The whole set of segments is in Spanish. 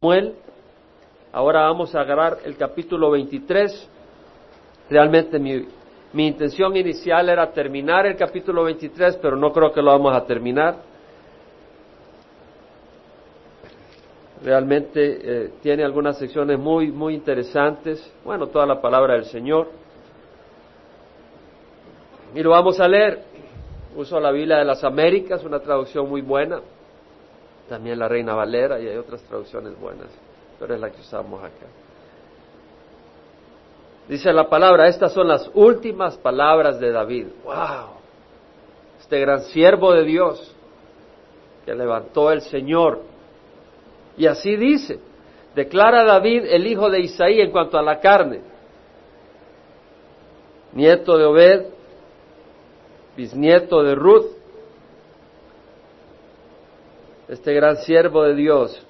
Samuel. Ahora vamos a agarrar el capítulo 23. Realmente mi, mi intención inicial era terminar el capítulo 23, pero no creo que lo vamos a terminar. Realmente eh, tiene algunas secciones muy, muy interesantes. Bueno, toda la palabra del Señor. Y lo vamos a leer. Uso la Biblia de las Américas, una traducción muy buena también la Reina Valera y hay otras traducciones buenas, pero es la que usamos acá. Dice la palabra, estas son las últimas palabras de David. ¡Wow! Este gran siervo de Dios que levantó el Señor. Y así dice, declara David el hijo de Isaí en cuanto a la carne, nieto de Obed, bisnieto de Ruth, este gran siervo de Dios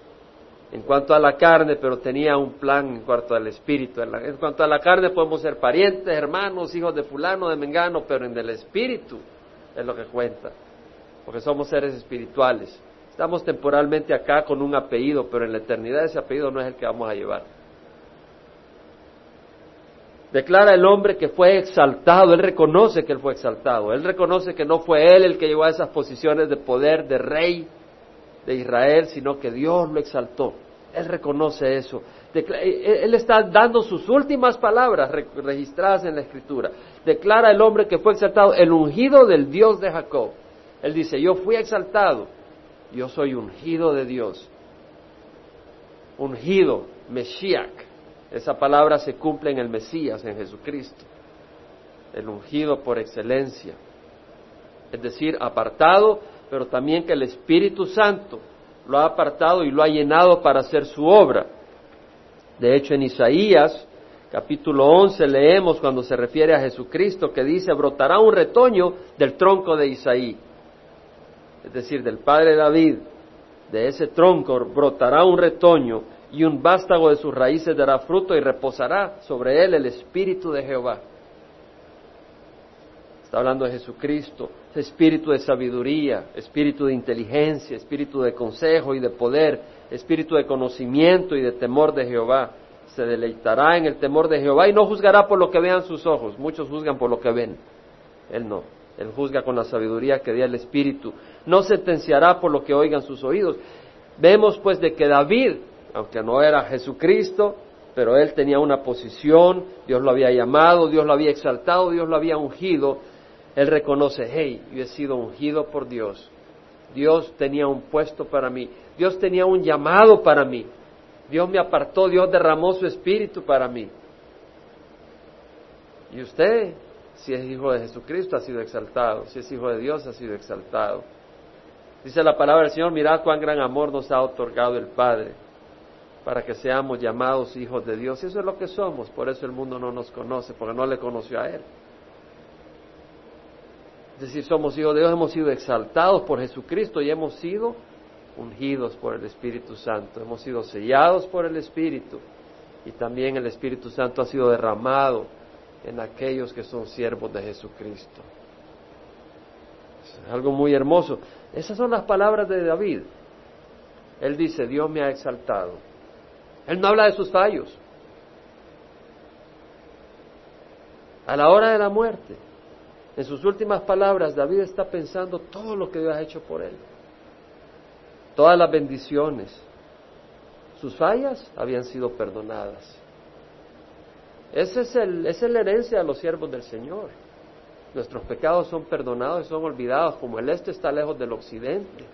en cuanto a la carne, pero tenía un plan en cuanto al espíritu. En, cuanto a la carne podemos ser parientes, hermanos, hijos de fulano, de mengano, pero en el espíritu es lo que cuenta, porque somos seres espirituales. Estamos temporalmente acá con un apellido, pero en la eternidad ese apellido no es el que vamos a llevar. Declara el hombre que fue exaltado, él reconoce que él fue exaltado, él reconoce que no fue él el que llegó a esas posiciones de poder, de rey, de Israel, sino que Dios lo exaltó. Él reconoce eso. Eh, eh, él está dando sus últimas palabras registradas en la Escritura. Declara el hombre que fue exaltado, el ungido del Dios de Jacob. Él dice, yo fui exaltado, yo soy ungido de Dios. Ungido, Meshiach. Esa palabra se cumple en el Mesías, en Jesucristo. El ungido por excelencia. Es decir, apartado pero también que el Espíritu Santo lo ha apartado y lo ha llenado para hacer su obra. De hecho, en Isaías capítulo 11 leemos cuando se refiere a Jesucristo que dice, brotará un retoño del tronco de Isaí, es decir, del padre David, de ese tronco brotará un retoño y un vástago de sus raíces dará fruto y reposará sobre él el Espíritu de Jehová. Está hablando de Jesucristo, espíritu de sabiduría, espíritu de inteligencia, espíritu de consejo y de poder, espíritu de conocimiento y de temor de Jehová. Se deleitará en el temor de Jehová y no juzgará por lo que vean sus ojos. Muchos juzgan por lo que ven. Él no. Él juzga con la sabiduría que da el Espíritu. No sentenciará por lo que oigan sus oídos. Vemos pues de que David, aunque no era Jesucristo, pero él tenía una posición, Dios lo había llamado, Dios lo había exaltado, Dios lo había ungido, él reconoce, hey, yo he sido ungido por Dios. Dios tenía un puesto para mí. Dios tenía un llamado para mí. Dios me apartó, Dios derramó su espíritu para mí. Y usted, si es hijo de Jesucristo, ha sido exaltado. Si es hijo de Dios, ha sido exaltado. Dice la palabra del Señor, mirad cuán gran amor nos ha otorgado el Padre para que seamos llamados hijos de Dios. Eso es lo que somos. Por eso el mundo no nos conoce, porque no le conoció a Él. Es decir, somos hijos de Dios, hemos sido exaltados por Jesucristo y hemos sido ungidos por el Espíritu Santo, hemos sido sellados por el Espíritu y también el Espíritu Santo ha sido derramado en aquellos que son siervos de Jesucristo. Es algo muy hermoso. Esas son las palabras de David. Él dice, Dios me ha exaltado. Él no habla de sus fallos. A la hora de la muerte, en sus últimas palabras, David está pensando todo lo que Dios ha hecho por él, todas las bendiciones. Sus fallas habían sido perdonadas. Ese es el, esa es la herencia de los siervos del Señor. Nuestros pecados son perdonados y son olvidados, como el este está lejos del occidente,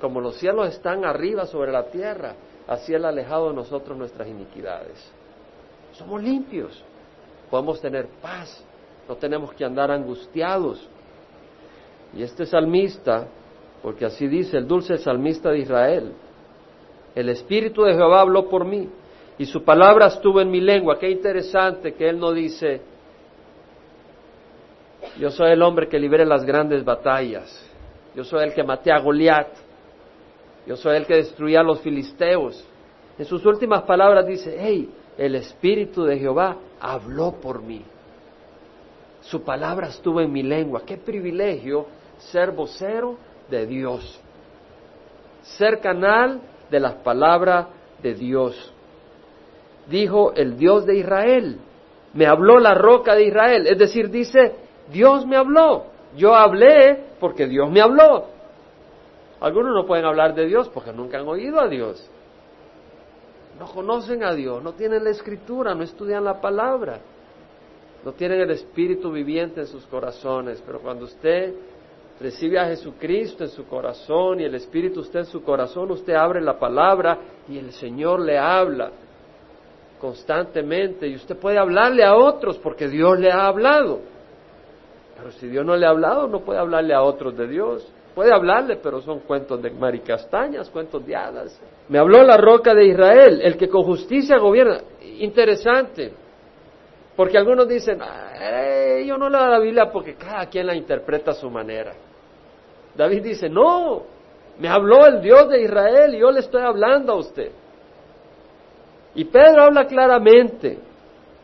como los cielos están arriba sobre la tierra, así Él ha alejado de nosotros nuestras iniquidades. Somos limpios, podemos tener paz, no tenemos que andar angustiados. Y este salmista, porque así dice el dulce salmista de Israel, el Espíritu de Jehová habló por mí y su palabra estuvo en mi lengua. Qué interesante que él no dice, yo soy el hombre que libere las grandes batallas, yo soy el que maté a Goliat, yo soy el que destruía a los filisteos. En sus últimas palabras dice, hey, el Espíritu de Jehová habló por mí. Su palabra estuvo en mi lengua. Qué privilegio ser vocero de Dios. Ser canal de las palabras de Dios. Dijo el Dios de Israel. Me habló la roca de Israel. Es decir, dice, Dios me habló. Yo hablé porque Dios me habló. Algunos no pueden hablar de Dios porque nunca han oído a Dios. No conocen a Dios, no tienen la escritura, no estudian la palabra, no tienen el Espíritu viviente en sus corazones. Pero cuando usted recibe a Jesucristo en su corazón y el Espíritu usted en su corazón, usted abre la palabra y el Señor le habla constantemente y usted puede hablarle a otros porque Dios le ha hablado. Pero si Dios no le ha hablado, no puede hablarle a otros de Dios. Puede hablarle, pero son cuentos de maricastañas, cuentos de hadas. Me habló la roca de Israel, el que con justicia gobierna. Interesante, porque algunos dicen, yo no leo la Biblia porque cada quien la interpreta a su manera. David dice, no, me habló el Dios de Israel y yo le estoy hablando a usted. Y Pedro habla claramente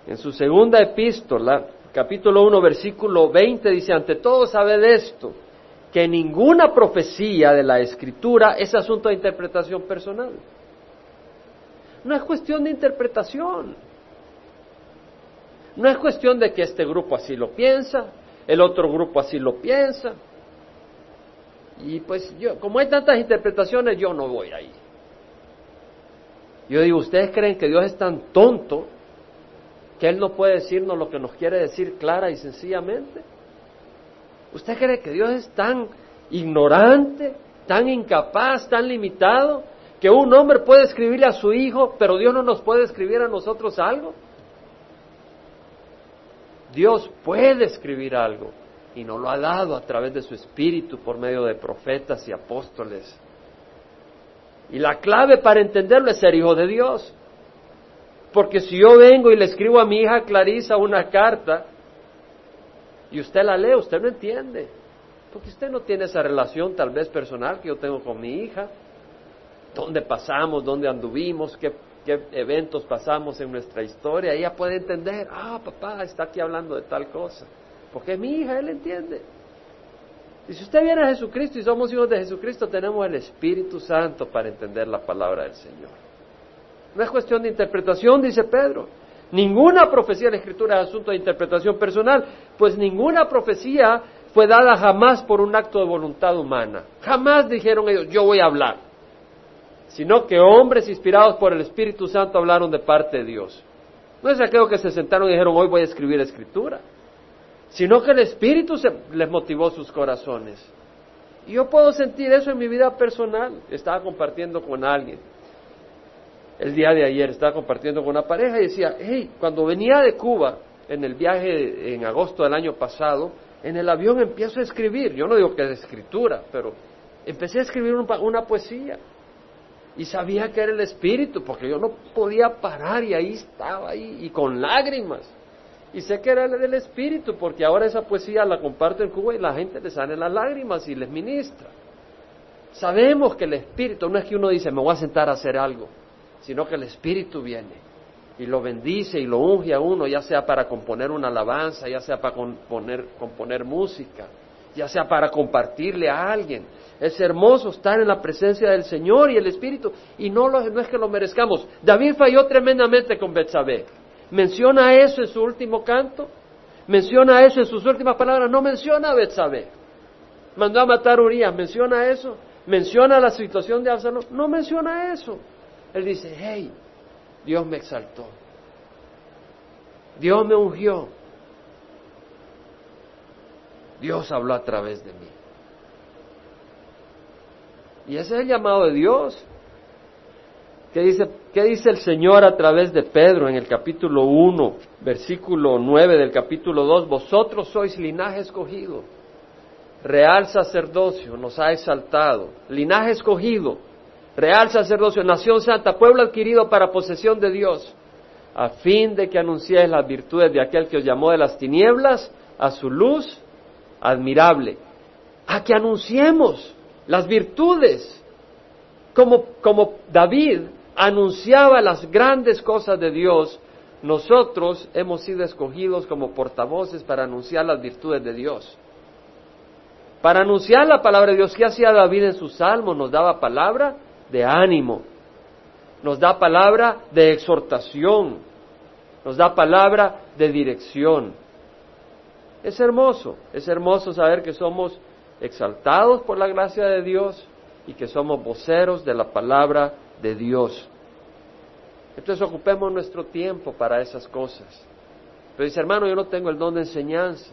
en su segunda epístola, capítulo 1, versículo 20, dice, ante todo sabed esto, que ninguna profecía de la Escritura es asunto de interpretación personal. No es cuestión de interpretación. No es cuestión de que este grupo así lo piensa, el otro grupo así lo piensa. Y pues yo, como hay tantas interpretaciones, yo no voy ahí. Yo digo, ¿ustedes creen que Dios es tan tonto que Él no puede decirnos lo que nos quiere decir clara y sencillamente? ¿Usted cree que Dios es tan ignorante, tan incapaz, tan limitado, que un hombre puede escribirle a su hijo, pero Dios no nos puede escribir a nosotros algo? Dios puede escribir algo y nos lo ha dado a través de su espíritu por medio de profetas y apóstoles. Y la clave para entenderlo es ser hijo de Dios. Porque si yo vengo y le escribo a mi hija Clarisa una carta y usted la lee, usted no entiende. Porque usted no tiene esa relación tal vez personal que yo tengo con mi hija. ¿Dónde pasamos? ¿Dónde anduvimos? ¿Qué, qué eventos pasamos en nuestra historia? Ella puede entender, ah, papá está aquí hablando de tal cosa. Porque es mi hija, él entiende. Y si usted viene a Jesucristo y somos hijos de Jesucristo, tenemos el Espíritu Santo para entender la palabra del Señor. No es cuestión de interpretación, dice Pedro. Ninguna profecía de la Escritura es asunto de interpretación personal, pues ninguna profecía fue dada jamás por un acto de voluntad humana. Jamás dijeron ellos, yo voy a hablar. Sino que hombres inspirados por el Espíritu Santo hablaron de parte de Dios. No es aquello que se sentaron y dijeron, hoy voy a escribir escritura sino que el Espíritu se, les motivó sus corazones. Y yo puedo sentir eso en mi vida personal. Estaba compartiendo con alguien. El día de ayer estaba compartiendo con una pareja y decía, hey, cuando venía de Cuba, en el viaje en agosto del año pasado, en el avión empiezo a escribir. Yo no digo que es escritura, pero empecé a escribir una poesía. Y sabía que era el Espíritu, porque yo no podía parar y ahí estaba, ahí, y con lágrimas. Y sé que era del Espíritu, porque ahora esa poesía la comparto en Cuba y la gente le sale las lágrimas y les ministra. Sabemos que el Espíritu, no es que uno dice, me voy a sentar a hacer algo, sino que el Espíritu viene y lo bendice y lo unge a uno, ya sea para componer una alabanza, ya sea para componer, componer música, ya sea para compartirle a alguien. Es hermoso estar en la presencia del Señor y el Espíritu, y no, es que lo merezcamos. David falló tremendamente con Betsabé. ¿Menciona eso en su último canto? ¿Menciona eso en sus últimas palabras? No menciona a Betsabé. Mandó a matar a Urias. ¿Menciona eso? ¿Menciona la situación de Absalón? No menciona eso. Él dice, hey, Dios me exaltó. Dios me ungió. Dios habló a través de mí. Y ese es el llamado de Dios. ¿Qué dice, ¿Qué dice el Señor a través de Pedro en el capítulo 1, versículo 9 del capítulo 2? Vosotros sois linaje escogido, real sacerdocio, nos ha exaltado, linaje escogido, real sacerdocio, nación santa, pueblo adquirido para posesión de Dios, a fin de que anunciéis las virtudes de aquel que os llamó de las tinieblas a su luz admirable, a que anunciemos las virtudes, como, como David anunciaba las grandes cosas de Dios, nosotros hemos sido escogidos como portavoces para anunciar las virtudes de Dios. Para anunciar la palabra de Dios, ¿qué hacía David en sus salmos? Nos daba palabra de ánimo. nos da palabra de exhortación, nos da palabra de dirección. Es hermoso, es hermoso saber que somos exaltados por la gracia de Dios y que somos voceros de la palabra de Dios. Entonces ocupemos nuestro tiempo para esas cosas. Pero dice, hermano, yo no tengo el don de enseñanza.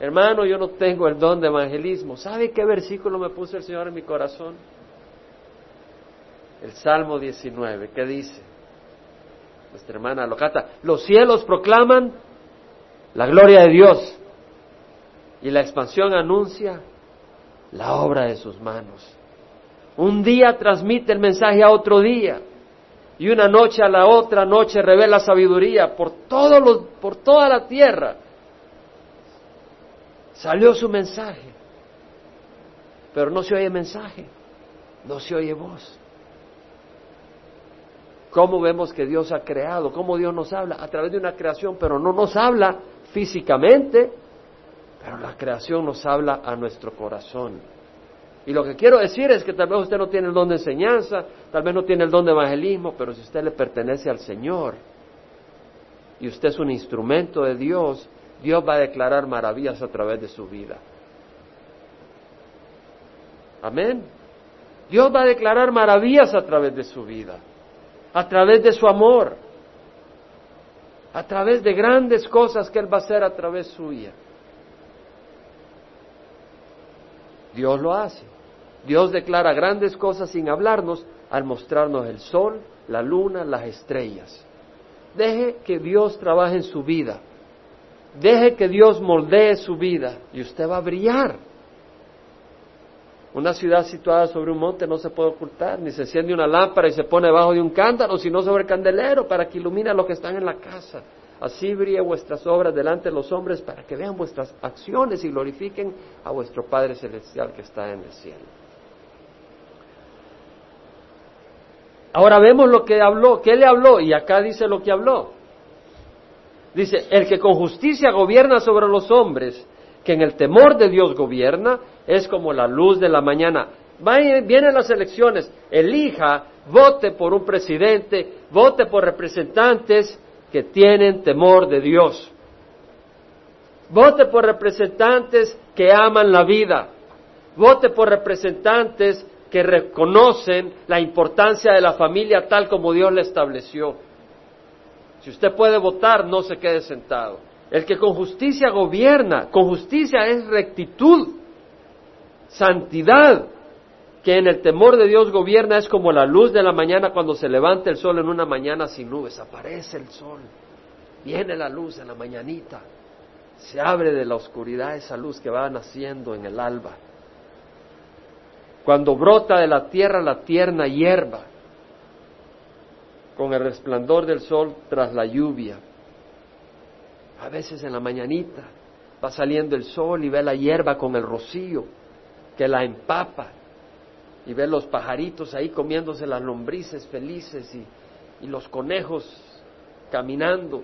Hermano, yo no tengo el don de evangelismo. ¿Sabe qué versículo me puso el Señor en mi corazón? El Salmo 19, ¿qué dice? Nuestra hermana lo canta. Los cielos proclaman la gloria de Dios y la expansión anuncia la obra de sus manos. Un día transmite el mensaje a otro día y una noche a la otra noche revela sabiduría por, por toda la tierra. Salió su mensaje, pero no se oye mensaje, no se oye voz. ¿Cómo vemos que Dios ha creado? ¿Cómo Dios nos habla? A través de una creación, pero no nos habla físicamente, pero la creación nos habla a nuestro corazón. Y lo que quiero decir es que tal vez usted no tiene el don de enseñanza, tal vez no tiene el don de evangelismo, pero si usted le pertenece al Señor y usted es un instrumento de Dios, Dios va a declarar maravillas a través de su vida. Amén. Dios va a declarar maravillas a través de su vida, a través de su amor, a través de grandes cosas que Él va a hacer a través suya. Dios lo hace. Dios declara grandes cosas sin hablarnos al mostrarnos el sol, la luna, las estrellas. Deje que Dios trabaje en su vida. Deje que Dios moldee su vida y usted va a brillar. Una ciudad situada sobre un monte no se puede ocultar, ni se enciende una lámpara y se pone debajo de un cántaro, sino sobre el candelero para que ilumine a los que están en la casa. Así brille vuestras obras delante de los hombres para que vean vuestras acciones y glorifiquen a vuestro Padre Celestial que está en el cielo. Ahora vemos lo que habló, ¿qué le habló? Y acá dice lo que habló. Dice, el que con justicia gobierna sobre los hombres, que en el temor de Dios gobierna, es como la luz de la mañana. Vienen las elecciones, elija, vote por un presidente, vote por representantes que tienen temor de Dios. Vote por representantes que aman la vida. Vote por representantes que reconocen la importancia de la familia tal como Dios la estableció. Si usted puede votar, no se quede sentado. El que con justicia gobierna, con justicia es rectitud, santidad, que en el temor de Dios gobierna es como la luz de la mañana cuando se levanta el sol en una mañana sin nubes, aparece el sol, viene la luz en la mañanita, se abre de la oscuridad esa luz que va naciendo en el alba. Cuando brota de la tierra la tierna hierba, con el resplandor del sol tras la lluvia. A veces en la mañanita va saliendo el sol y ve la hierba con el rocío que la empapa y ve los pajaritos ahí comiéndose las lombrices felices y, los conejos caminando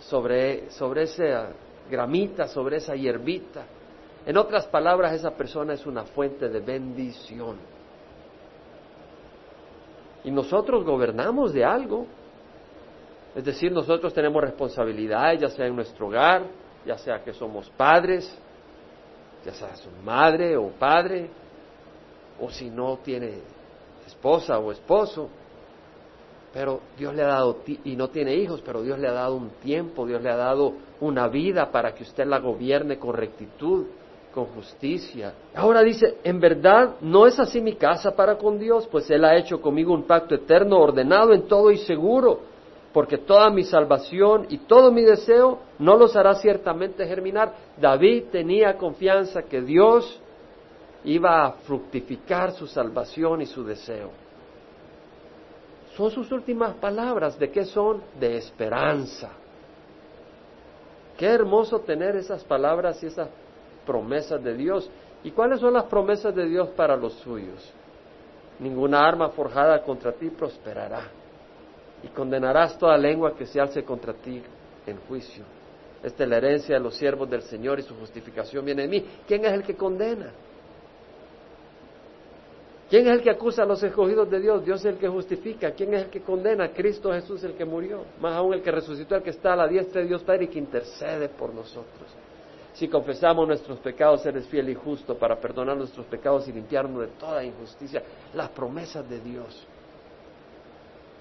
sobre, sobre esa gramita, sobre esa hierbita en otras palabras, esa persona es una fuente de bendición. Y nosotros gobernamos de algo. Es decir, nosotros tenemos responsabilidades, ya sea en nuestro hogar, ya sea que somos padres, ya sea su madre o padre, o si no tiene esposa o esposo. Pero Dios le ha dado, y no tiene hijos, pero Dios le ha dado un tiempo, Dios le ha dado una vida para que usted la gobierne con rectitud con justicia. Ahora dice, en verdad no es así mi casa para con Dios, pues Él ha hecho conmigo un pacto eterno, ordenado en todo y seguro, porque toda mi salvación y todo mi deseo no los hará ciertamente germinar. David tenía confianza que Dios iba a fructificar su salvación y su deseo. Son sus últimas palabras. ¿De qué son? De esperanza. Qué hermoso tener esas palabras y esas promesas de Dios. ¿Y cuáles son las promesas de Dios para los suyos? Ninguna arma forjada contra ti prosperará. Y condenarás toda lengua que se alce contra ti en juicio. Esta es la herencia de los siervos del Señor y su justificación viene de mí. ¿Quién es el que condena? ¿Quién es el que acusa a los escogidos de Dios? Dios es el que justifica. ¿Quién es el que condena? Cristo Jesús el que murió. Más aún el que resucitó, el que está a la diestra de Dios Padre y que intercede por nosotros. Si confesamos nuestros pecados, eres fiel y justo para perdonar nuestros pecados y limpiarnos de toda injusticia. Las promesas de Dios.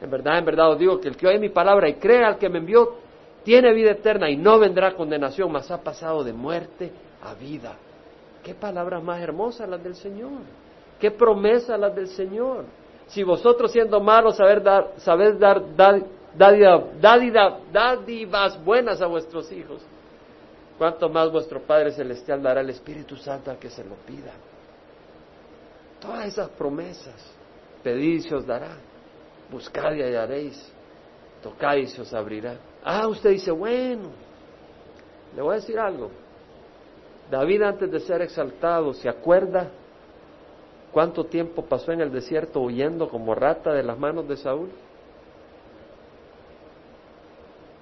En verdad, en verdad os digo que el que oye mi palabra y cree al que me envió, tiene vida eterna y no vendrá condenación, mas ha pasado de muerte a vida. Qué palabras más hermosas las del Señor. Qué promesa las del Señor. Si vosotros siendo malos sabéis dar, sabéis dar dádivas buenas a vuestros hijos, cuánto más vuestro Padre Celestial dará el Espíritu Santo a que se lo pida. Todas esas promesas, pedid y se os dará, buscad y hallaréis, tocad y se os abrirá. Ah, usted dice, bueno, le voy a decir algo. David antes de ser exaltado, ¿se acuerda ¿Cuánto tiempo pasó en el desierto huyendo como rata de las manos de Saúl?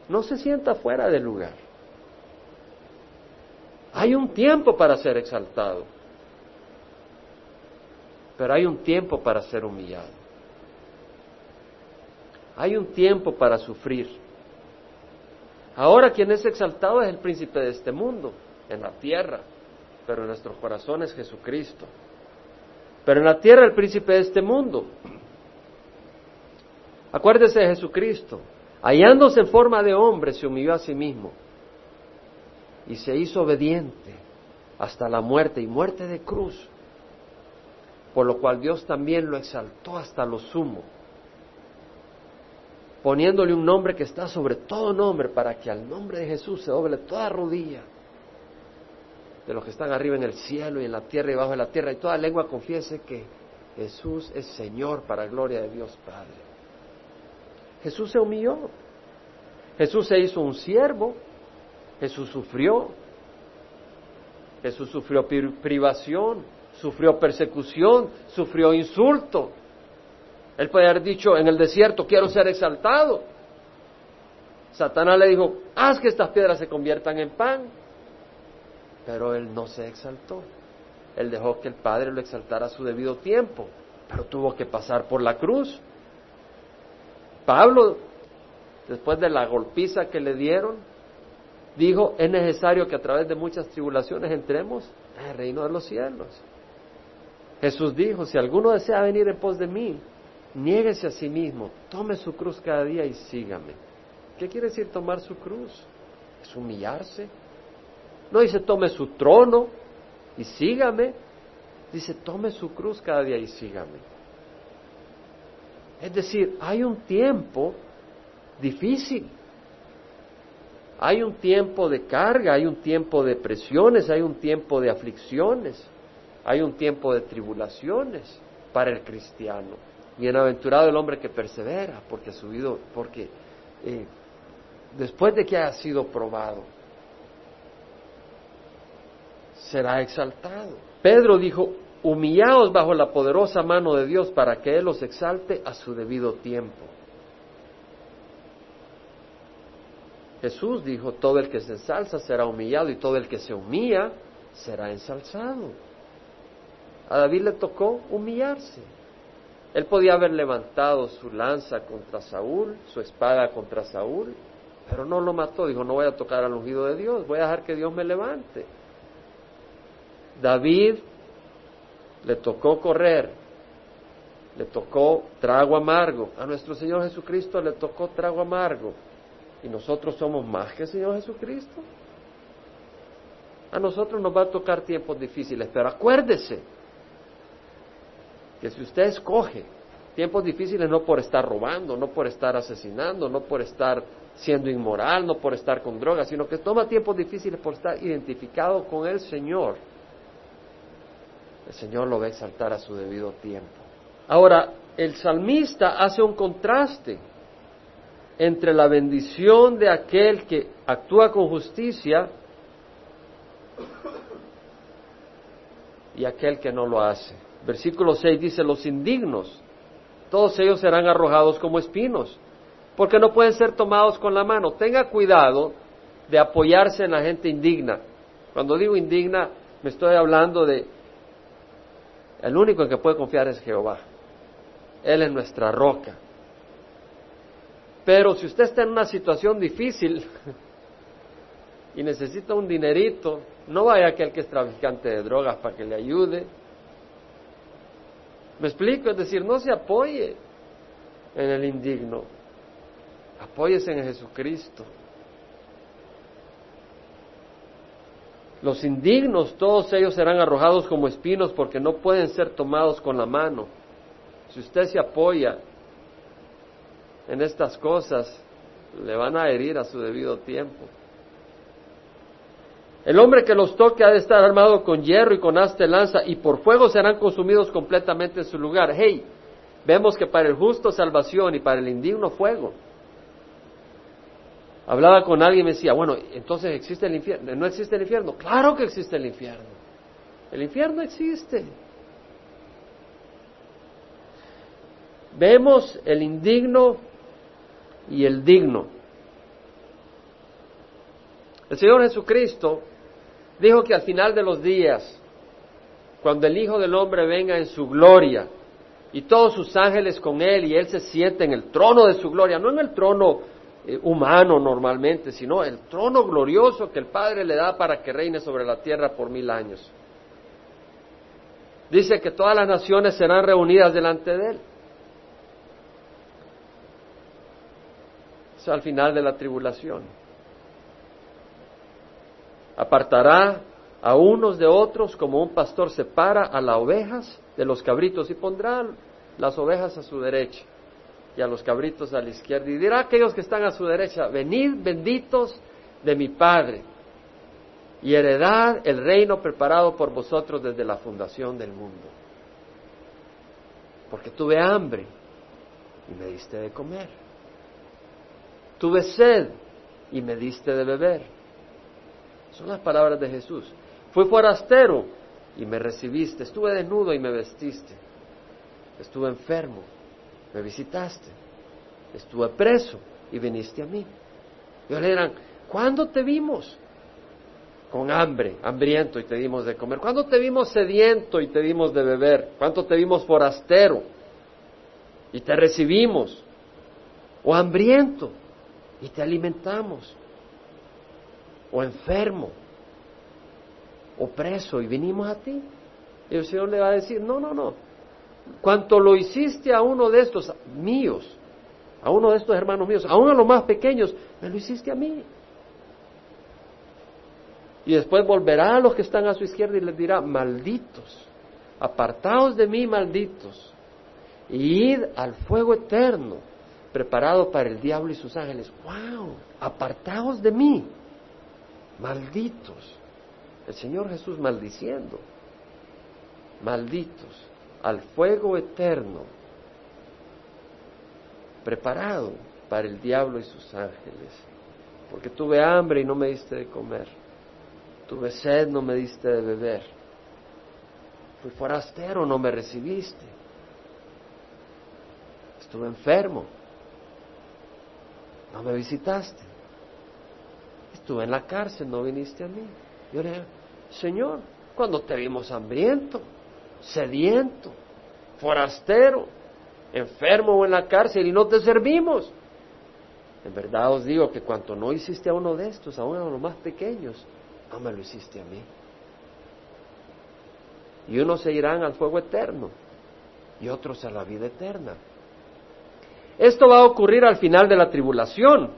No se sienta fuera del lugar. Hay un tiempo para ser exaltado, pero hay un tiempo para ser humillado. Hay un tiempo para sufrir. Ahora quien es exaltado es el príncipe de este mundo, en la tierra, pero en nuestros corazones Jesucristo. Pero en la tierra el príncipe de este mundo. Acuérdese de Jesucristo. Hallándose en forma de hombre, se humilló a sí mismo y se hizo obediente hasta la muerte y muerte de cruz, por lo cual Dios también lo exaltó hasta lo sumo, poniéndole un nombre que está sobre todo nombre, para que al nombre de Jesús se doble toda rodilla de los que están arriba en el cielo y en la tierra y bajo de la tierra, y toda lengua confiese que Jesús es Señor para gloria de Dios Padre. Jesús se humilló, Jesús se hizo un siervo, Jesús sufrió, Jesús sufrió privación, sufrió persecución, sufrió insulto. Él puede haber dicho en el desierto, quiero ser exaltado. Satanás le dijo, haz que estas piedras se conviertan en pan. Pero él no se exaltó. Él dejó que el Padre lo exaltara a su debido tiempo, pero tuvo que pasar por la cruz. Pablo, después de la golpiza que le dieron, dijo, es necesario que a través de muchas tribulaciones entremos al reino de los cielos. Jesús dijo, si alguno desea venir en pos de mí, niéguese a sí mismo, tome su cruz cada día y sígame. ¿Qué quiere decir tomar su cruz? Es humillarse, no dice tome su trono y sígame. Dice tome su cruz cada día y sígame. Es decir, hay un tiempo difícil. Hay un tiempo de carga, hay un tiempo de presiones, hay un tiempo de aflicciones, hay un tiempo de tribulaciones para el cristiano. Bienaventurado el hombre que persevera, porque ha subido, porque eh, después de que haya sido probado, será exaltado. Pedro dijo, humillaos bajo la poderosa mano de Dios para que Él los exalte a su debido tiempo. Jesús dijo, todo el que se ensalza será humillado y todo el que se humilla será ensalzado. A David le tocó humillarse. Él podía haber levantado su lanza contra Saúl, su espada contra Saúl, pero no lo mató. Dijo, no voy a tocar al ungido de Dios, voy a dejar que Dios me levante. David le tocó correr, le tocó trago amargo. A nuestro Señor Jesucristo le tocó trago amargo. ¿Y nosotros somos más que el Señor Jesucristo? A nosotros nos va a tocar tiempos difíciles, pero acuérdese que si usted escoge tiempos difíciles no por estar robando, no por estar asesinando, no por estar siendo inmoral, no por estar con drogas, sino que toma tiempos difíciles por estar identificado con el Señor, el Señor lo va a exaltar a su debido tiempo. Ahora, el salmista hace un contraste entre la bendición de aquel que actúa con justicia y aquel que no lo hace. Versículo 6 dice, los indignos, todos ellos serán arrojados como espinos, porque no pueden ser tomados con la mano. Tenga cuidado de apoyarse en la gente indigna. Cuando digo indigna, me estoy hablando de El único en que puede confiar es Jehová. Él es nuestra roca. Pero si usted está en una situación difícil y necesita un dinerito, no vaya a aquel que es traficante de drogas para que le ayude. Me explico, es decir, no se apoye en el indigno, apóyese en Jesucristo. Los indignos, todos ellos serán arrojados como espinos porque no pueden ser tomados con la mano. Si usted se apoya en estas cosas, le van a herir a su debido tiempo. El hombre que los toque ha de estar armado con hierro y con asta de lanza y por fuego serán consumidos completamente en su lugar. Hey, vemos que para el justo salvación y para el indigno fuego. Hablaba con alguien y me decía, bueno, entonces existe el infierno. ¿No existe el infierno? Claro que existe el infierno. El infierno existe. Vemos el indigno y el digno. El Señor Jesucristo dijo que al final de los días, cuando el Hijo del Hombre venga en su gloria y todos sus ángeles con él y él se siente en el trono de su gloria, no en el trono eh, humano normalmente, sino el trono glorioso que el Padre le da para que reine sobre la tierra por mil años. Dice que todas las naciones serán reunidas delante de él. al final de la tribulación. Apartará a unos de otros como un pastor separa a las ovejas de los cabritos y pondrá las ovejas a su derecha y a los cabritos a la izquierda y dirá a aquellos que están a su derecha, venid benditos de mi Padre y heredad el reino preparado por vosotros desde la fundación del mundo. Porque tuve hambre y me diste de comer Tuve sed y me diste de beber. Son las palabras de Jesús. Fui forastero y me recibiste. Estuve desnudo y me vestiste. Estuve enfermo, me visitaste. Estuve preso y viniste a mí. Y le dirán, ¿cuándo te vimos? Con hambre, hambriento y te dimos de comer. ¿Cuándo te vimos sediento y te dimos de beber? ¿Cuándo te vimos forastero y te recibimos? ¿O hambriento y te alimentamos, o enfermo, o preso y venimos a ti. Y el Señor le va a decir, no, no, no, cuanto lo hiciste a uno de estos míos, a uno de estos hermanos míos, a uno de los más pequeños, me lo hiciste a mí. Y después volverá a los que están a su izquierda y les dirá, malditos, apartaos de mí, malditos, y id al fuego eterno preparado para el diablo y sus ángeles. ¡Wow! Apartaos de mí, malditos. El Señor Jesús maldiciendo, malditos, al fuego eterno, preparado para el diablo y sus ángeles. Porque tuve hambre y no me diste de comer. Tuve sed, no me diste de beber. Fui forastero, no me recibiste. Estuve enfermo, no me visitaste. Estuve en la cárcel, no viniste a mí. Yo le dije, Señor, cuando te vimos hambriento, sediento, forastero, enfermo o en la cárcel y no te servimos. En verdad os digo que cuando no hiciste a uno de estos, a uno de los más pequeños, no me lo hiciste a mí. Y unos se irán al fuego eterno y otros a la vida eterna. Esto va a ocurrir al final de la tribulación.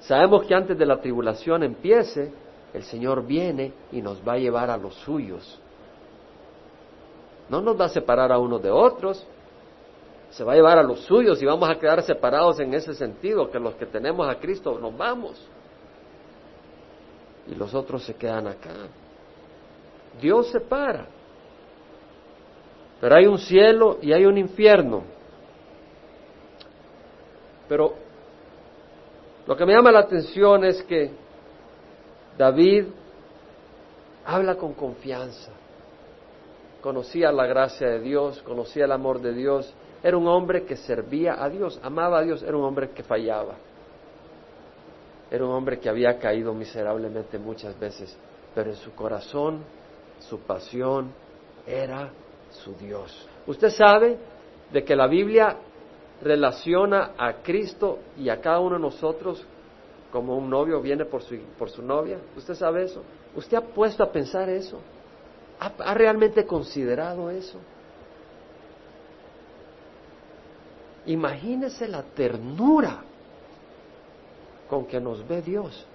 Sabemos que antes de la tribulación empiece, el Señor viene y nos va a llevar a los suyos. No nos va a separar a unos de otros, se va a llevar a los suyos y vamos a quedar separados en ese sentido, que los que tenemos a Cristo nos vamos y los otros se quedan acá. Dios separa, pero hay un cielo y hay un infierno. Pero lo que me llama la atención es que David habla con confianza. Conocía la gracia de Dios, conocía el amor de Dios. Era un hombre que servía a Dios, amaba a Dios, era un hombre que fallaba. Era un hombre que había caído miserablemente muchas veces, pero en su corazón, su pasión era su Dios. Usted sabe de que la Biblia relaciona a Cristo y a cada uno de nosotros como un novio viene por su, por su novia. ¿Usted sabe eso? ¿Usted ha puesto a pensar eso? ¿Ha, realmente considerado eso? Imagínese la ternura con que nos ve Dios.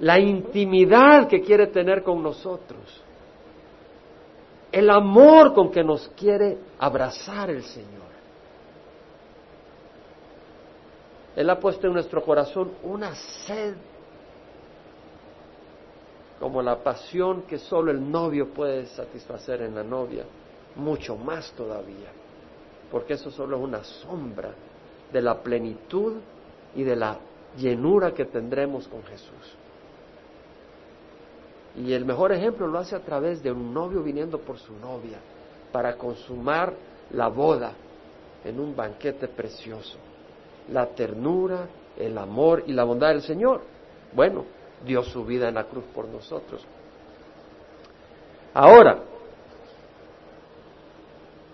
La intimidad que quiere tener con nosotros. El amor con que nos quiere abrazar el Señor. Él ha puesto en nuestro corazón una sed como la pasión que solo el novio puede satisfacer en la novia, mucho más todavía, porque eso solo es una sombra de la plenitud y de la llenura que tendremos con Jesús. Y el mejor ejemplo lo hace a través de un novio viniendo por su novia para consumar la boda en un banquete precioso. La ternura, el amor y la bondad del Señor. Bueno, dio su vida en la cruz por nosotros. Ahora,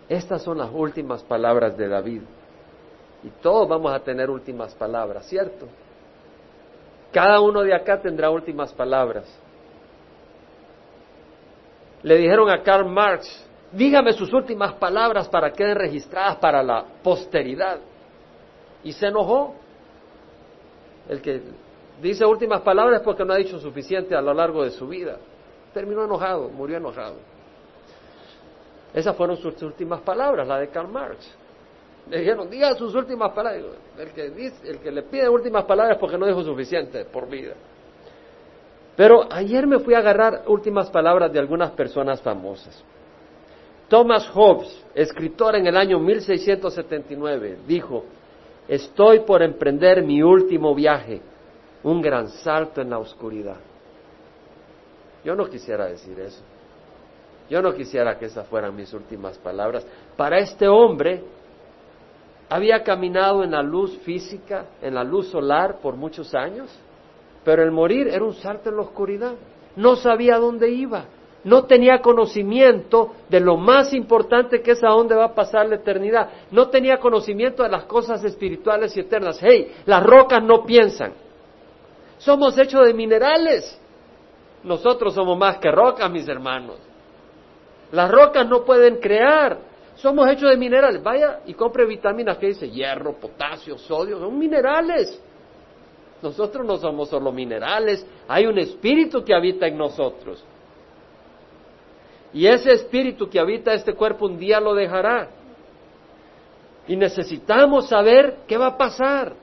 estas son las últimas palabras de David. Y todos vamos a tener últimas palabras, ¿cierto? Cada uno de acá tendrá últimas palabras. Le dijeron a Karl Marx, dígame sus últimas palabras para que queden registradas para la posteridad. Y se enojó. El que dice últimas palabras porque no ha dicho suficiente a lo largo de su vida. Terminó enojado, murió enojado. Esas fueron sus últimas palabras, la de Karl Marx. Le dijeron, diga sus últimas palabras. El que, dice, el que le pide últimas palabras porque no dijo suficiente por vida. Pero ayer me fui a agarrar últimas palabras de algunas personas famosas. Thomas Hobbes, escritor en el año 1679, dijo, estoy por emprender mi último viaje, un gran salto en la oscuridad. Yo no quisiera decir eso. Yo no quisiera que esas fueran mis últimas palabras. Para este hombre, había caminado en la luz física, en la luz solar por muchos años, pero el morir era un salto en la oscuridad. No sabía dónde iba, no tenía conocimiento de lo más importante que es a dónde va a pasar la eternidad, no tenía conocimiento de las cosas espirituales y eternas. Hey, las rocas no piensan. Somos hechos de minerales. Nosotros somos más que rocas, mis hermanos. Las rocas no pueden crear. Somos hechos de minerales. Vaya y compre vitaminas que dice hierro, potasio, sodio. Son minerales. Nosotros no somos solo minerales. Hay un espíritu que habita en nosotros. Y ese espíritu que habita este cuerpo un día lo dejará. Y necesitamos saber qué va a pasar.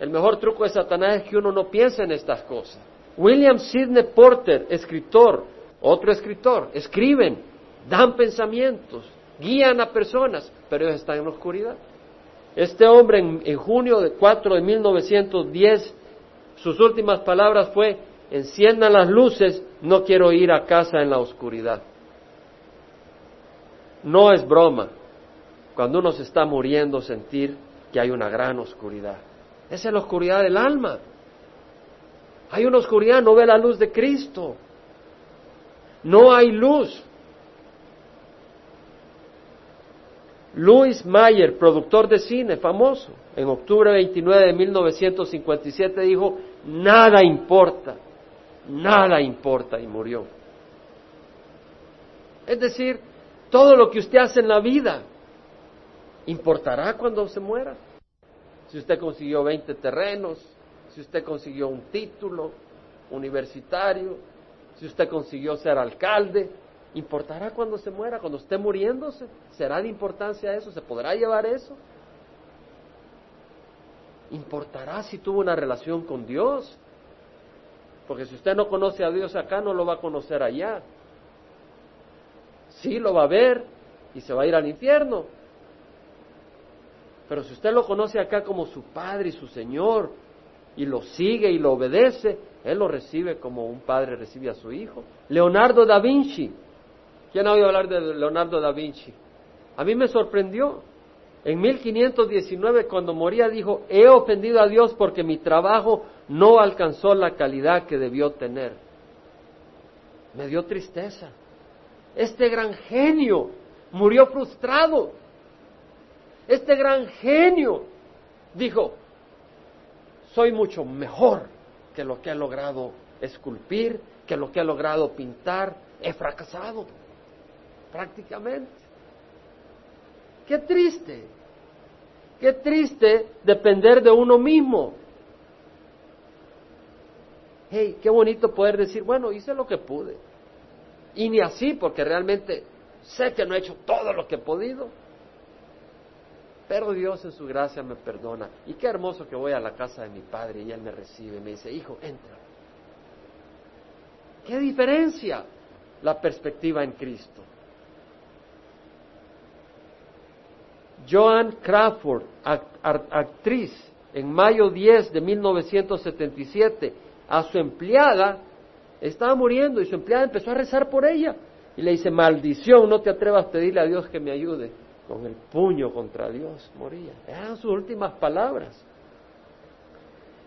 El mejor truco de Satanás es que uno no piensa en estas cosas. William Sidney Porter, escritor, otro escritor, escriben dan pensamientos, guían a personas, pero ellos están en la oscuridad. Este hombre en, junio de 4 de 1910, sus últimas palabras fue, enciendan las luces, no quiero ir a casa en la oscuridad. No es broma cuando uno se está muriendo sentir que hay una gran oscuridad. Esa es la oscuridad del alma. Hay una oscuridad, no ve la luz de Cristo. No hay luz. Louis Mayer, productor de cine famoso, en octubre 29 de 1957 dijo, nada importa, nada importa y murió. Es decir, todo lo que usted hace en la vida importará cuando se muera. Si usted consiguió 20 terrenos, si usted consiguió un título universitario, si usted consiguió ser alcalde, ¿Importará cuando se muera, cuando esté muriéndose? ¿Será de importancia eso? ¿Se podrá llevar eso? ¿Importará si tuvo una relación con Dios? Porque si usted no conoce a Dios acá, no lo va a conocer allá. Sí, lo va a ver y se va a ir al infierno. Pero si usted lo conoce acá como su Padre y su Señor, y lo sigue y lo obedece, Él lo recibe como un padre recibe a su hijo. Leonardo da Vinci, ¿Quién ha oído hablar de Leonardo da Vinci? A mí me sorprendió. En 1519, cuando moría, dijo, he ofendido a Dios porque mi trabajo no alcanzó la calidad que debió tener. me dio tristeza. Este gran genio murió frustrado. Este gran genio dijo, soy mucho mejor que lo que he logrado esculpir, que lo que he logrado pintar. He fracasado, prácticamente. Qué triste, qué triste depender de uno mismo. Hey, qué bonito poder decir, bueno, hice lo que pude. Y ni así, porque realmente sé que no he hecho todo lo que he podido. Pero Dios en su gracia me perdona. Y qué hermoso que voy a la casa de mi padre y él me recibe y me dice, hijo, entra. ¿Qué diferencia la perspectiva en Cristo? Joan Crawford, actriz, en mayo 10 de 1977, a su empleada, estaba muriendo y su empleada empezó a rezar por ella. Y le dice, maldición, no te atrevas a pedirle a Dios que me ayude con el puño contra Dios, moría. Eran sus últimas palabras.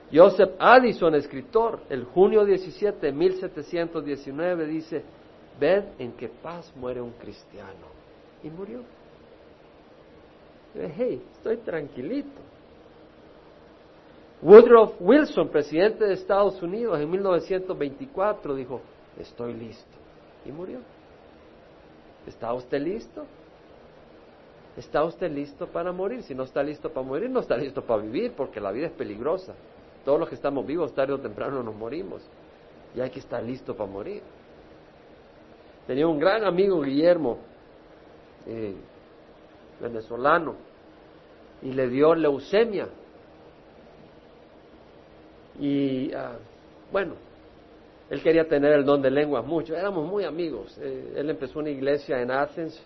Joseph Addison, escritor, el junio 17 de 1719, dice, ved en qué paz muere un cristiano. Y murió. Hey, estoy tranquilito. Woodrow Wilson, presidente de Estados Unidos, en 1924 dijo, estoy listo. Y murió. ¿Está usted listo? ¿Está usted listo para morir? Si no está listo para morir, no está listo para vivir, porque la vida es peligrosa. Todos los que estamos vivos, tarde o temprano nos morimos. Y hay que estar listo para morir. Tenía un gran amigo, Guillermo, eh, venezolano, y le dio leucemia. Y ah, bueno, él quería tener el don de lenguas mucho, éramos muy amigos. Eh, él empezó una iglesia en Athens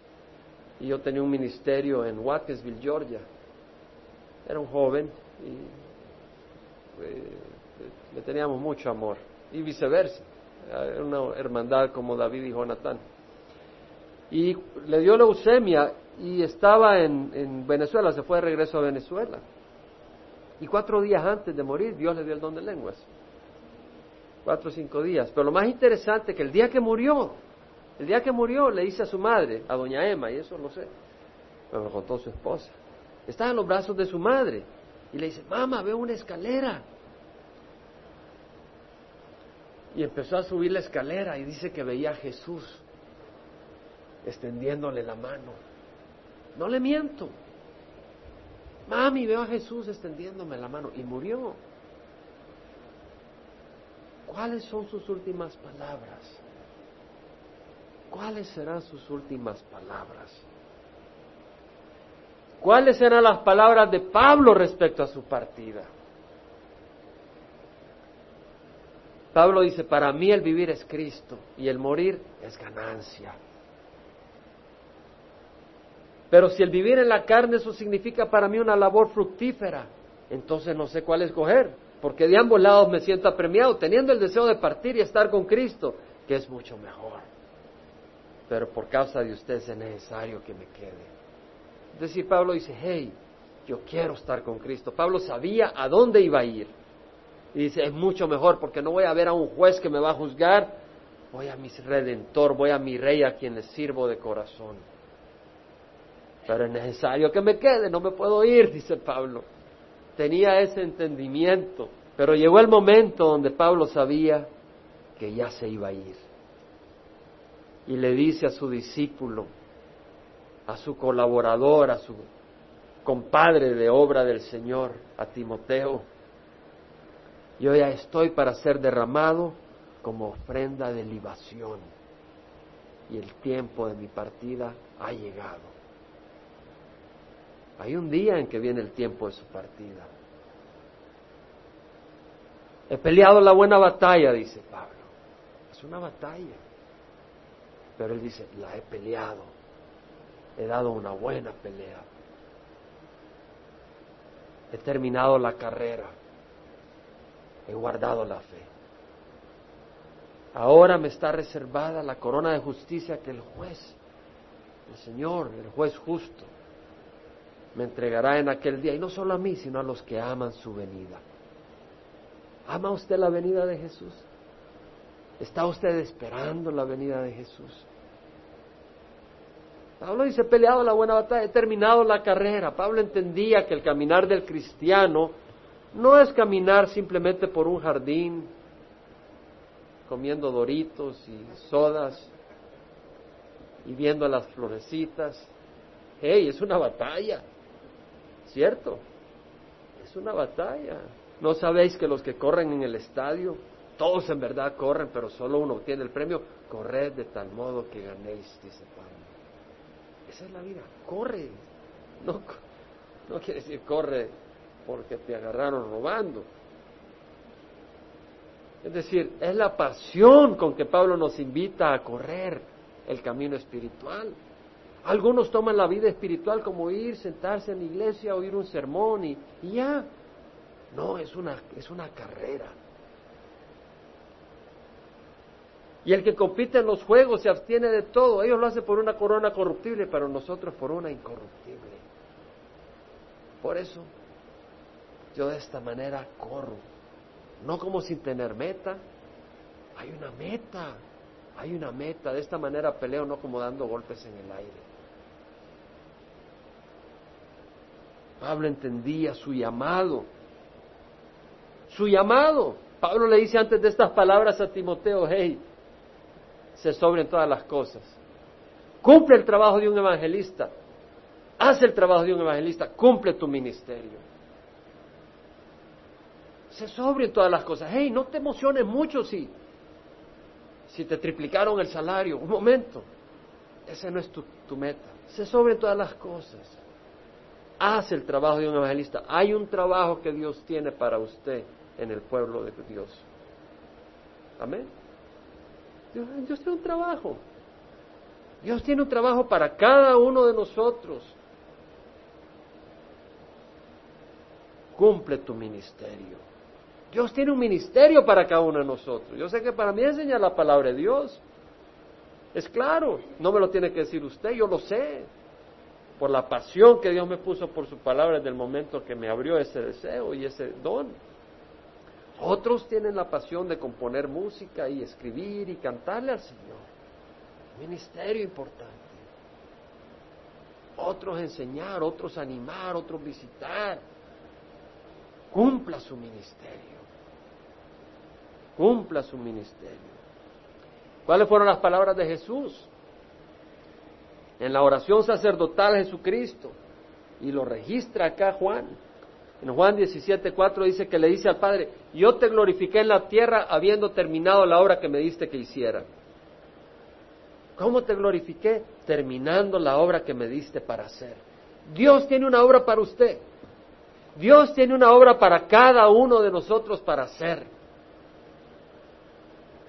y yo tenía un ministerio en Watkinsville, Georgia. Era un joven y eh, le teníamos mucho amor y viceversa. Era una hermandad como David y Jonathan. Y le dio leucemia y estaba en, en Venezuela, se fue de regreso a Venezuela. Y cuatro días antes de morir, Dios le dio el don de lenguas. Cuatro o cinco días. Pero lo más interesante es que el día que murió, el día que murió le dice a su madre, a doña Emma, y eso lo sé, me lo contó su esposa, estaba en los brazos de su madre y le dice, mamá, veo una escalera. Y empezó a subir la escalera y dice que veía a Jesús extendiéndole la mano. No le miento. Mami, veo a Jesús extendiéndome la mano y murió. ¿Cuáles son sus últimas palabras? ¿Cuáles serán sus últimas palabras? ¿Cuáles serán las palabras de Pablo respecto a su partida? Pablo dice, para mí el vivir es Cristo y el morir es ganancia. Pero si el vivir en la carne eso significa para mí una labor fructífera, entonces no sé cuál escoger, porque de ambos lados me siento apremiado, teniendo el deseo de partir y estar con Cristo, que es mucho mejor pero por causa de ustedes es necesario que me quede. Es decir, Pablo dice, hey, yo quiero estar con Cristo. Pablo sabía a dónde iba a ir. Y dice, es mucho mejor porque no voy a ver a un juez que me va a juzgar, voy a mi redentor, voy a mi rey a quien le sirvo de corazón. Pero es necesario que me quede, no me puedo ir, dice Pablo. Tenía ese entendimiento, pero llegó el momento donde Pablo sabía que ya se iba a ir y le dice a su discípulo, a su colaborador, a su compadre de obra del Señor, a Timoteo, yo ya estoy para ser derramado como ofrenda de libación y el tiempo de mi partida ha llegado. Hay un día en que viene el tiempo de su partida. He peleado la buena batalla, dice Pablo. Es una batalla. Pero él dice, la he peleado, he dado una buena pelea, he terminado la carrera, he guardado la fe. Ahora me está reservada la corona de justicia que el juez, el Señor, el juez justo, me entregará en aquel día, y no solo a mí, sino a los que aman su venida. ¿Ama usted la venida de Jesús? ¿Está usted esperando la venida de Jesús? Pablo dice, he peleado la buena batalla, he terminado la carrera. Pablo entendía que el caminar del cristiano no es caminar simplemente por un jardín, comiendo doritos y sodas y viendo las florecitas. Hey, es una batalla, ¿cierto? Es una batalla. ¿No sabéis que los que corren en el estadio, todos en verdad corren, pero solo uno obtiene el premio? Corred de tal modo que ganéis, dice Pablo. Esa es la vida, corre. No, no quiere decir corre porque te agarraron robando. Es decir, es la pasión con que Pablo nos invita a correr el camino espiritual. Algunos toman la vida espiritual como ir, sentarse en la iglesia, oír un sermón y, ya. No, es una, es una carrera. Y el que compite en los juegos se abstiene de todo. Ellos lo hacen por una corona corruptible, pero nosotros por una incorruptible. Por eso, yo de esta manera corro. No como sin tener meta. Hay una meta. Hay una meta. De esta manera peleo, no como dando golpes en el aire. Pablo entendía su llamado. Su llamado. Pablo le dice antes de estas palabras a Timoteo, hey, se sobren todas las cosas. Cumple el trabajo de un evangelista. Haz el trabajo de un evangelista. Cumple tu ministerio. Se sobren todas las cosas. Hey, no te emociones mucho si, si te triplicaron el salario. Un momento. Ese no es tu, meta. Se sobren todas las cosas hace el trabajo de un evangelista. Hay un trabajo que Dios tiene para usted en el pueblo de Dios. Amén. Dios, tiene un trabajo. Dios tiene un trabajo para cada uno de nosotros. Cumple tu ministerio. Dios tiene un ministerio para cada uno de nosotros. Yo sé que para mí enseñar la palabra de Dios. Es claro, no me lo tiene que decir usted, yo lo sé por la pasión que Dios me puso por su palabra desde el momento que me abrió ese deseo y ese don. Otros tienen la pasión de componer música y escribir y cantarle al Señor. Ministerio importante. Otros enseñar, otros animar, otros visitar. Cumpla su ministerio. Cumpla su ministerio. ¿Cuáles fueron las palabras de Jesús? en la oración sacerdotal Jesucristo. Y lo registra acá Juan. En Juan 17.4 dice que le dice al Padre, yo te glorifiqué en la tierra habiendo terminado la obra que me diste que hiciera. ¿Cómo te glorifiqué? Terminando la obra que me diste para hacer. Dios tiene una obra para usted. Dios tiene una obra para cada uno de nosotros para hacer.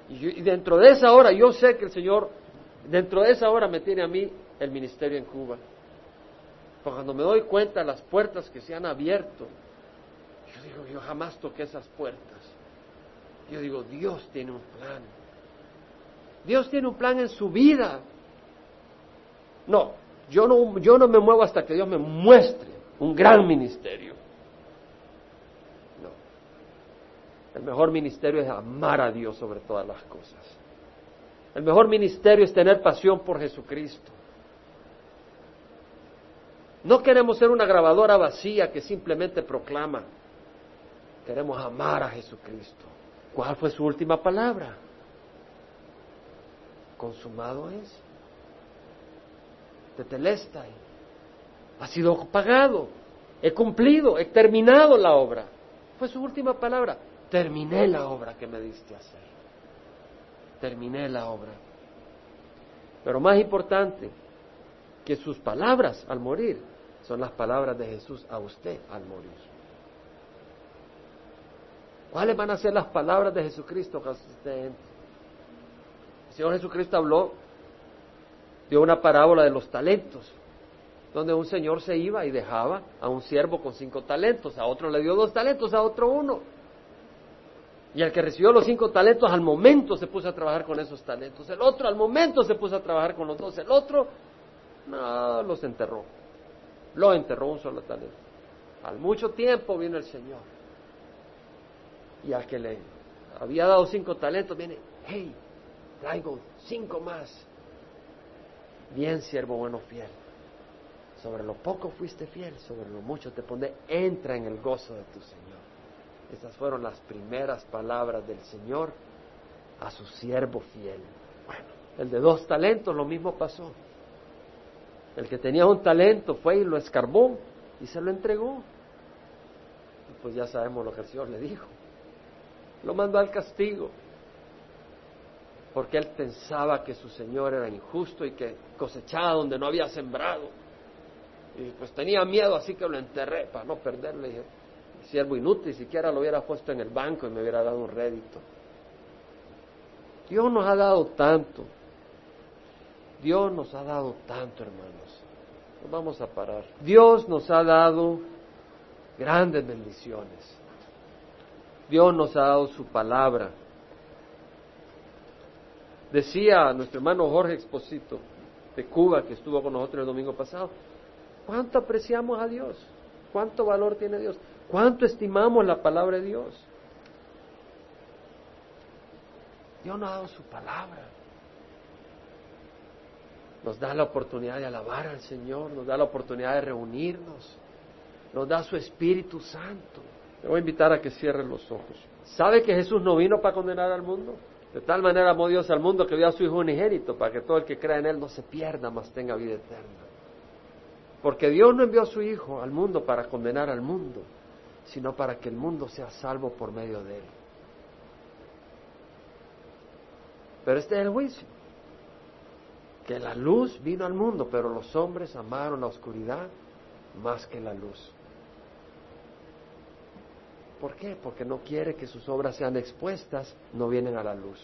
Y, y dentro de esa hora, yo sé que el Señor, dentro de esa hora me tiene a mí el ministerio en Cuba. Cuando me doy cuenta de las puertas que se han abierto, yo digo, yo jamás toqué esas puertas. Yo digo, Dios tiene un plan. Dios tiene un plan en su vida. No, yo no, yo no me muevo hasta que Dios me muestre un gran ministerio. No. El mejor ministerio es amar a Dios sobre todas las cosas. El mejor ministerio es tener pasión por Jesucristo. No queremos ser una grabadora vacía que simplemente proclama. Queremos amar a Jesucristo. ¿Cuál fue su última palabra? Consumado es. Tetelestai. Ha sido pagado. He cumplido, he terminado la obra. Fue su última palabra. Terminé la obra que me diste hacer. Terminé la obra. Pero más importante, que sus palabras al morir son las palabras de Jesús a usted al morir. ¿Cuáles van a ser las palabras de Jesucristo usted El Señor Jesucristo habló de una parábola de los talentos, donde un señor se iba y dejaba a un siervo con cinco talentos, a otro le dio dos talentos, a otro uno. Y el que recibió los cinco talentos al momento se puso a trabajar con esos talentos, el otro al momento se puso a trabajar con los dos, el otro no, los enterró. Lo enterró un solo talento. Al mucho tiempo vino el Señor. Y al que le había dado cinco talentos, viene, hey, traigo cinco más. Bien, siervo bueno fiel. Sobre lo poco fuiste fiel, sobre lo mucho te pondré. Entra en el gozo de tu Señor. Estas fueron las primeras palabras del Señor a su siervo fiel. Bueno, el de dos talentos lo mismo pasó. El que tenía un talento fue y lo escarbó y se lo entregó. Pues ya sabemos lo que el Señor le dijo. Lo mandó al castigo porque él pensaba que su Señor era injusto y que cosechaba donde no había sembrado. Y pues tenía miedo, así que lo enterré para no perderle. Dije, siervo inútil, siquiera lo hubiera puesto en el banco y me hubiera dado un rédito. Dios nos ha dado tanto. Dios nos ha dado tanto, hermanos. Nos vamos a parar. Dios nos ha dado grandes bendiciones. Dios nos ha dado su palabra. Decía nuestro hermano Jorge Exposito de Cuba, que estuvo con nosotros el domingo pasado, ¿cuánto apreciamos a Dios? ¿Cuánto valor tiene Dios? ¿Cuánto estimamos la palabra de Dios? Dios nos ha dado su palabra. Nos da la oportunidad de alabar al Señor, nos da la oportunidad de reunirnos, nos da su Espíritu Santo. Le voy a invitar a que cierre los ojos. ¿Sabe que Jesús no vino para condenar al mundo? De tal manera amó Dios al mundo que dio a su Hijo unigénito para que todo el que crea en Él no se pierda, mas tenga vida eterna. Porque Dios no envió a su Hijo al mundo para condenar al mundo, sino para que el mundo sea salvo por medio de Él. Pero este es el juicio. Que la luz vino al mundo, pero los hombres amaron la oscuridad más que la luz. ¿Por qué? Porque no quiere que sus obras sean expuestas, no vienen a la luz.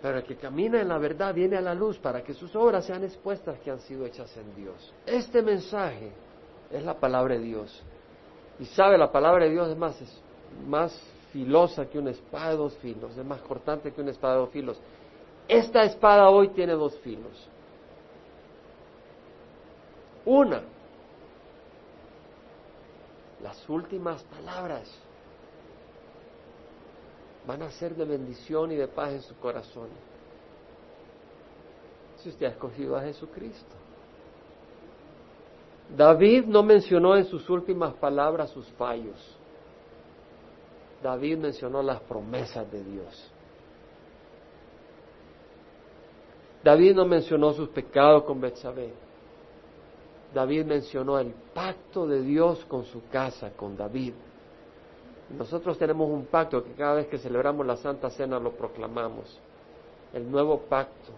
Pero el que camina en la verdad viene a la luz para que sus obras sean expuestas que han sido hechas en Dios. Este mensaje es la palabra de Dios. Y sabe, la palabra de Dios es más, es más filosa que una espada de dos filos, es más cortante que una espada de dos filos. Esta espada hoy tiene dos filos. Una las últimas palabras van a ser de bendición y de paz en su corazón. Si usted ha escogido a Jesucristo. David no mencionó en sus últimas palabras sus fallos. David mencionó las promesas de Dios. David no mencionó sus pecados con Betsabé. David mencionó el pacto de Dios con su casa, con David. Nosotros tenemos un pacto que cada vez que celebramos la Santa Cena lo proclamamos. El nuevo pacto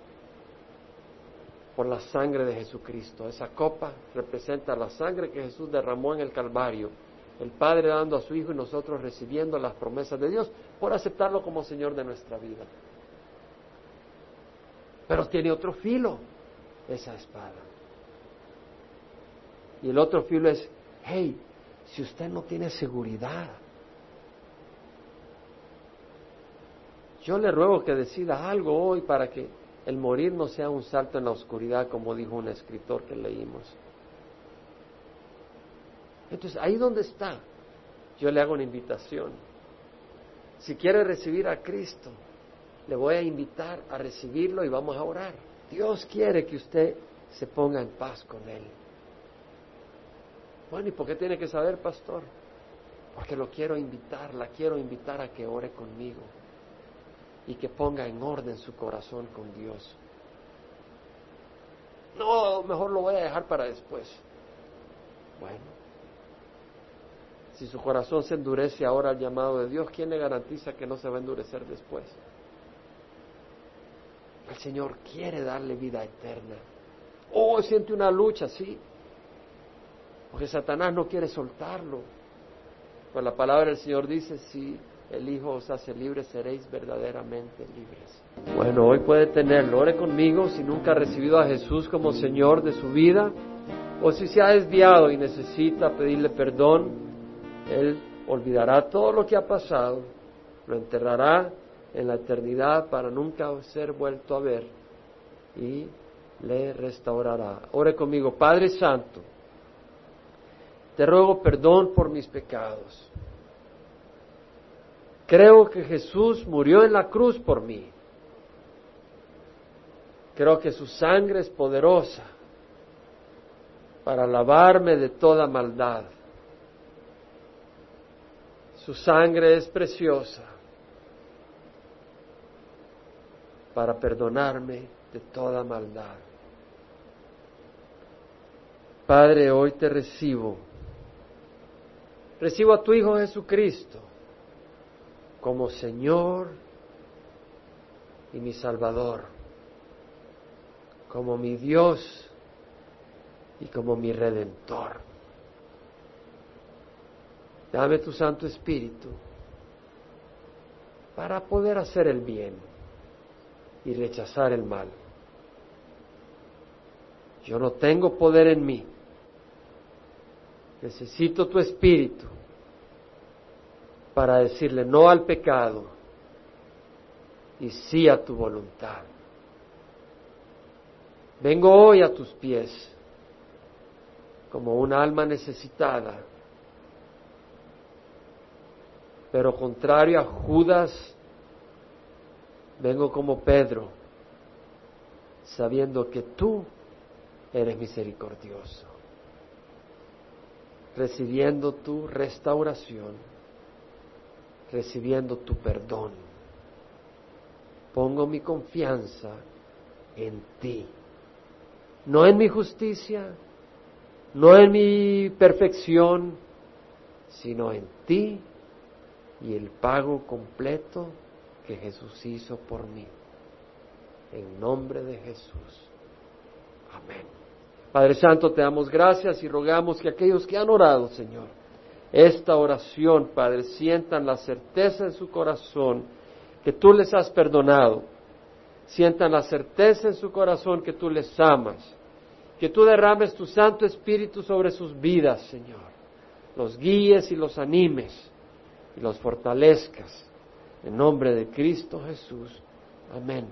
por la sangre de Jesucristo. Esa copa representa la sangre que Jesús derramó en el Calvario. El Padre dando a su Hijo y nosotros recibiendo las promesas de Dios por aceptarlo como Señor de nuestra vida. Pero tiene otro filo esa espada. Y el otro filo es, hey, si usted no tiene seguridad, yo le ruego que decida algo hoy para que el morir no sea un salto en la oscuridad, como dijo un escritor que leímos. Entonces, ahí donde está, yo le hago una invitación. Si quiere recibir a Cristo, le voy a invitar a recibirlo y vamos a orar. Dios quiere que usted se ponga en paz con Él. Bueno, ¿y por qué tiene que saber, pastor? Porque lo quiero invitar, la quiero invitar a que ore conmigo y que ponga en orden su corazón con Dios. No, mejor lo voy a dejar para después. Bueno, si su corazón se endurece ahora al llamado de Dios, ¿quién le garantiza que no se va a endurecer después? El Señor quiere darle vida eterna. Oh, siente una lucha, sí, porque Satanás no quiere soltarlo. Pues la palabra del Señor dice, si el Hijo os hace libres, seréis verdaderamente libres. Bueno, hoy puede tenerlo. Ore conmigo si nunca ha recibido a Jesús como Señor de su vida o si se ha desviado y necesita pedirle perdón. Él olvidará todo lo que ha pasado, lo enterrará en la eternidad para nunca ser vuelto a ver y le restaurará. Ore conmigo, Padre Santo. Te ruego perdón por mis pecados. Creo que Jesús murió en la cruz por mí. Creo que su sangre es poderosa para lavarme de toda maldad. Su sangre es preciosa para perdonarme de toda maldad. Padre, hoy te recibo. Recibo a tu Hijo Jesucristo como Señor y mi Salvador, como mi Dios y como mi Redentor. Dame tu Santo Espíritu para poder hacer el bien y rechazar el mal. Yo no tengo poder en mí. Necesito tu Espíritu para decirle no al pecado y sí a tu voluntad. Vengo hoy a tus pies como un alma necesitada, pero contrario a Judas, vengo como Pedro, sabiendo que tú eres misericordioso, recibiendo tu restauración recibiendo tu perdón. Pongo mi confianza en ti, no en mi justicia, no en mi perfección, sino en ti y el pago completo que Jesús hizo por mí. En nombre de Jesús. Amén. Padre Santo, te damos gracias y rogamos que aquellos que han orado, Señor, esta oración, Padre, sientan la certeza en su corazón que tú les has perdonado, sientan la certeza en su corazón que tú les amas, que tú derrames tu Santo Espíritu sobre sus vidas, Señor, los guíes y los animes y los fortalezcas. En nombre de Cristo Jesús. Amén.